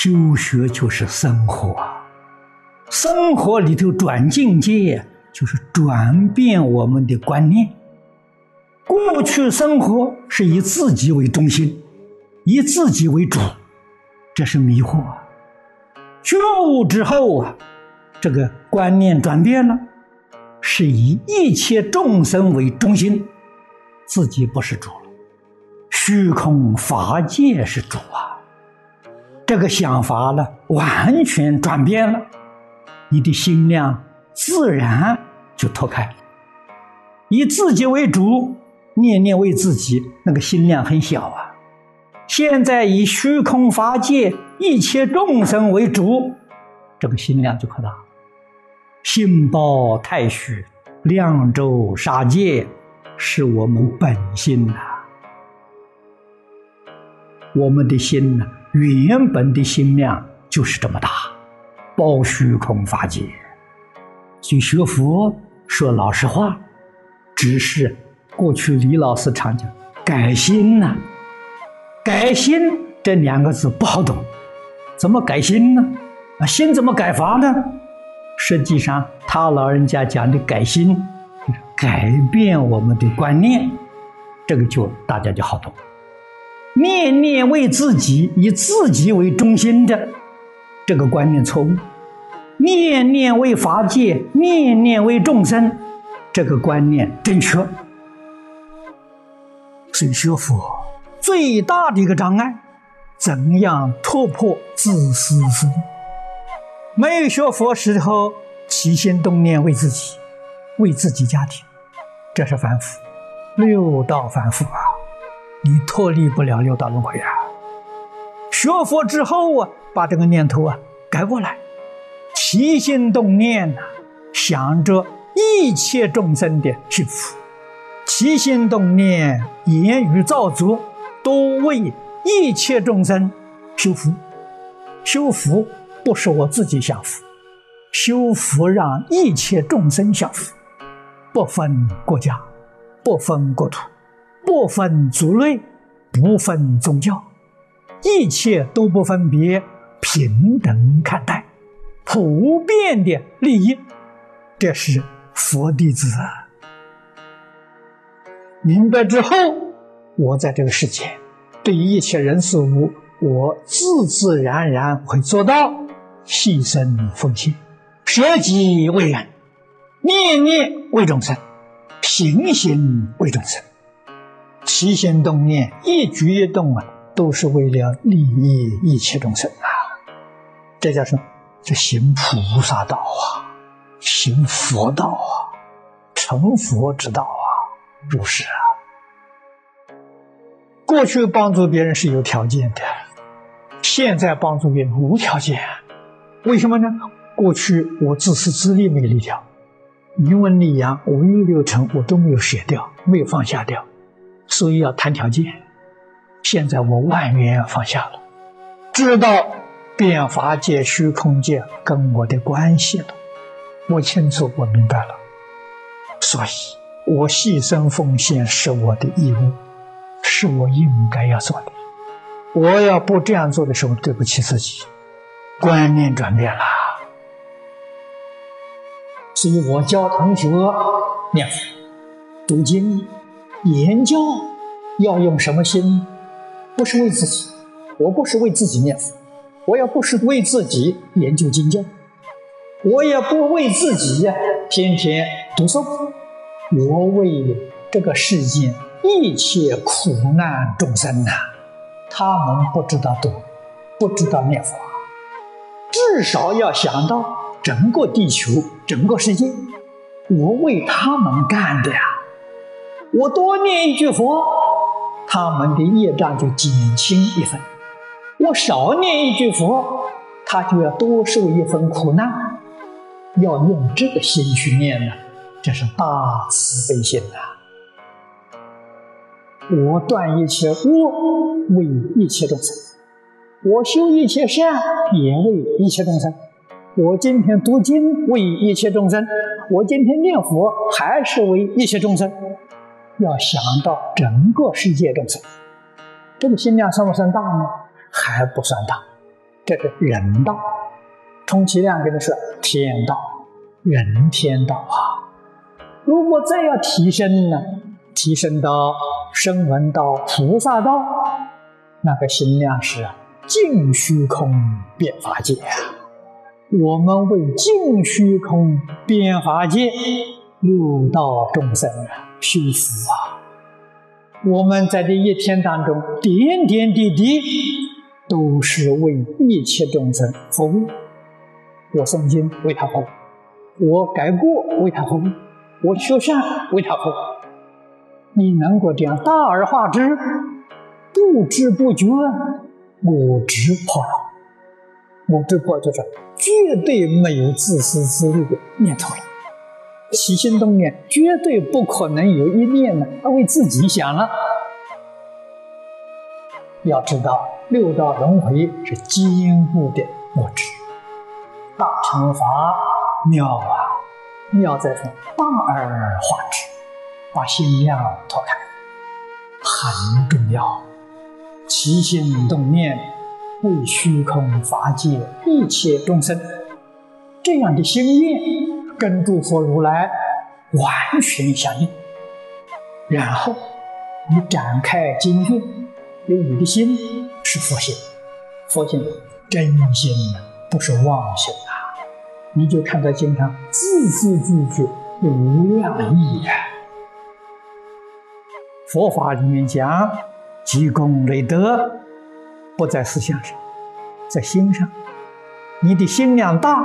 修学就是生活，生活里头转境界，就是转变我们的观念。过去生活是以自己为中心，以自己为主，这是迷惑。觉悟之后啊，这个观念转变了，是以一切众生为中心，自己不是主了，虚空法界是主啊。这个想法呢，完全转变了，你的心量自然就脱开了。以自己为主，念念为自己，那个心量很小啊。现在以虚空法界一切众生为主，这个心量就扩大了。心包太虚，量周杀界，是我们本心呐。我们的心呢？原本的心量就是这么大，包虚空法界。所以学佛说老实话，只是过去李老师常讲改心呐，改心这两个字不好懂，怎么改心呢？啊，心怎么改法呢？实际上他老人家讲的改心，改变我们的观念，这个就大家就好懂。念念为自己，以自己为中心的这个观念错误；念念为法界，念念为众生，这个观念正确。所以学佛最大的一个障碍，怎样突破自私自利？没有学佛时候起心动念为自己，为自己家庭，这是凡夫，六道凡夫啊。你脱离不了六道轮回啊！学佛之后啊，把这个念头啊改过来，起心动念呐，想着一切众生的幸福，起心动念、言语造作，都为一切众生修福。修福不是我自己享福，修福让一切众生享福，不分国家，不分国土。不分族类，不分宗教，一切都不分别，平等看待，普遍的利益，这是佛弟子。明白之后，我在这个世界，对于一切人事物，我自自然然会做到牺牲奉献，舍己为人，念念为众生，平行为众生。起心动念，一举一动啊，都是为了利益一切众生啊！这叫什么？这行菩萨道啊，行佛道啊，成佛之道啊，如是啊。过去帮助别人是有条件的，现在帮助别人无条件。为什么呢？过去我自私自利没离掉，名闻利养五欲六尘我都没有舍掉，没有放下掉。所以要谈条件，现在我万缘放下了，知道变法界、虚空界跟我的关系了，我清楚，我明白了，所以我牺牲奉献是我的义务，是我应该要做的。我要不这样做的时候，对不起自己，观念转变了。所以我教同学念佛、读经。研教要用什么心？不是为自己，我不是为自己念佛，我也不是为自己研究经教，我也不为自己呀天天读诵，我为这个世间一切苦难众生呐，他们不知道读，不知道念佛，至少要想到整个地球、整个世界，我为他们干的呀。我多念一句佛，他们的业障就减轻一分；我少念一句佛，他就要多受一分苦难。要用这个心去念呢，这是大慈悲心呐！我断一切恶，为一切众生；我修一切善，也为一切众生。我今天读经，为一切众生；我今天念佛，还是为一切众生。要想到整个世界众生，这个心量算不算大呢？还不算大，这个人道，充其量跟他说天道，人天道啊。如果再要提升呢，提升到声闻道、菩萨道，那个心量是净虚空变法界啊。我们为净虚空变法界六道众生啊修福啊。我们在这一天当中点点滴滴都是为一切众生服务。我诵经为他服务，我改过为他服务。我修善为他服务，你能够这样大而化之，不知不觉，我执破了。我执破就是绝对没有自私自利的念头了，起心动念绝对不可能有一念呢他为自己想了。要知道六道轮回是坚固的物质，大乘法妙啊！妙在说大而化之，把心量拓开，很重要。起心动念为虚空法界一切众生，这样的心念跟诸佛如来完全相应。然后你展开经卷，因为你的心是佛心，佛心真心，不是妄心啊。你就看到经常字字句句无量意啊！佛法里面讲积功累德，不在思想上，在心上。你的心量大，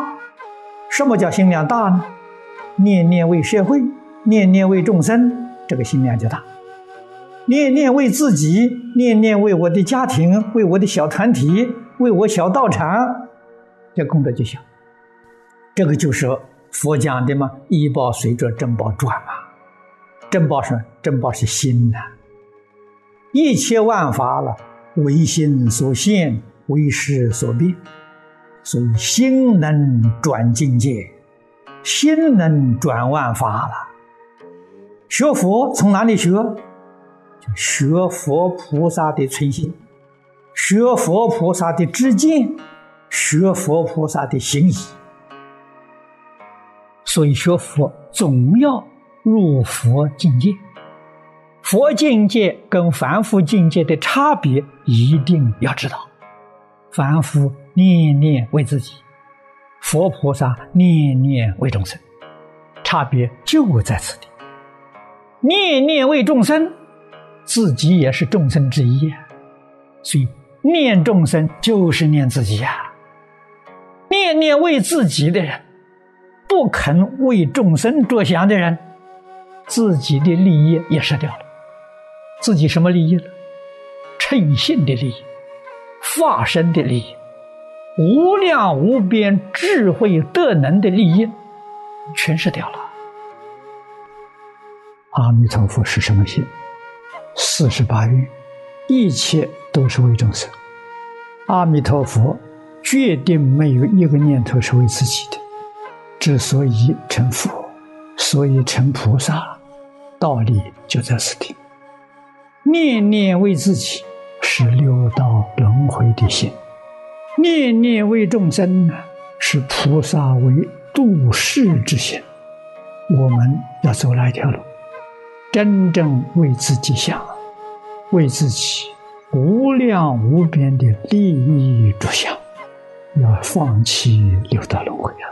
什么叫心量大呢？念念为社会，念念为众生，这个心量就大；念念为自己，念念为我的家庭，为我的小团体，为我小道场，这功德就小。这个就是佛讲的嘛，医报随着正报转嘛。正报是正报是心呐，一切万法了，为心所现，为识所变，所以心能转境界，心能转万法了。学佛从哪里学？学佛菩萨的存心，学佛菩萨的知见，学佛菩萨的行仪。所以学佛总要入佛境界，佛境界跟凡夫境界的差别一定要知道。凡夫念念为自己，佛菩萨念念为众生，差别就在此地。念念为众生，自己也是众生之一呀。所以念众生就是念自己呀。念念为自己的人。不肯为众生着想的人，自己的利益也失掉了。自己什么利益呢？称心的利益，化身的利益，无量无边智慧德能的利益，全失掉了。阿弥陀佛是什么心？四十八愿，一切都是为众生。阿弥陀佛决定没有一个念头是为自己的。之所以成佛，所以成菩萨，道理就在此地。念念为自己，是六道轮回的心；念念为众生呢，是菩萨为度世之心。我们要走哪一条路？真正为自己想，为自己无量无边的利益着想，要放弃六道轮回啊！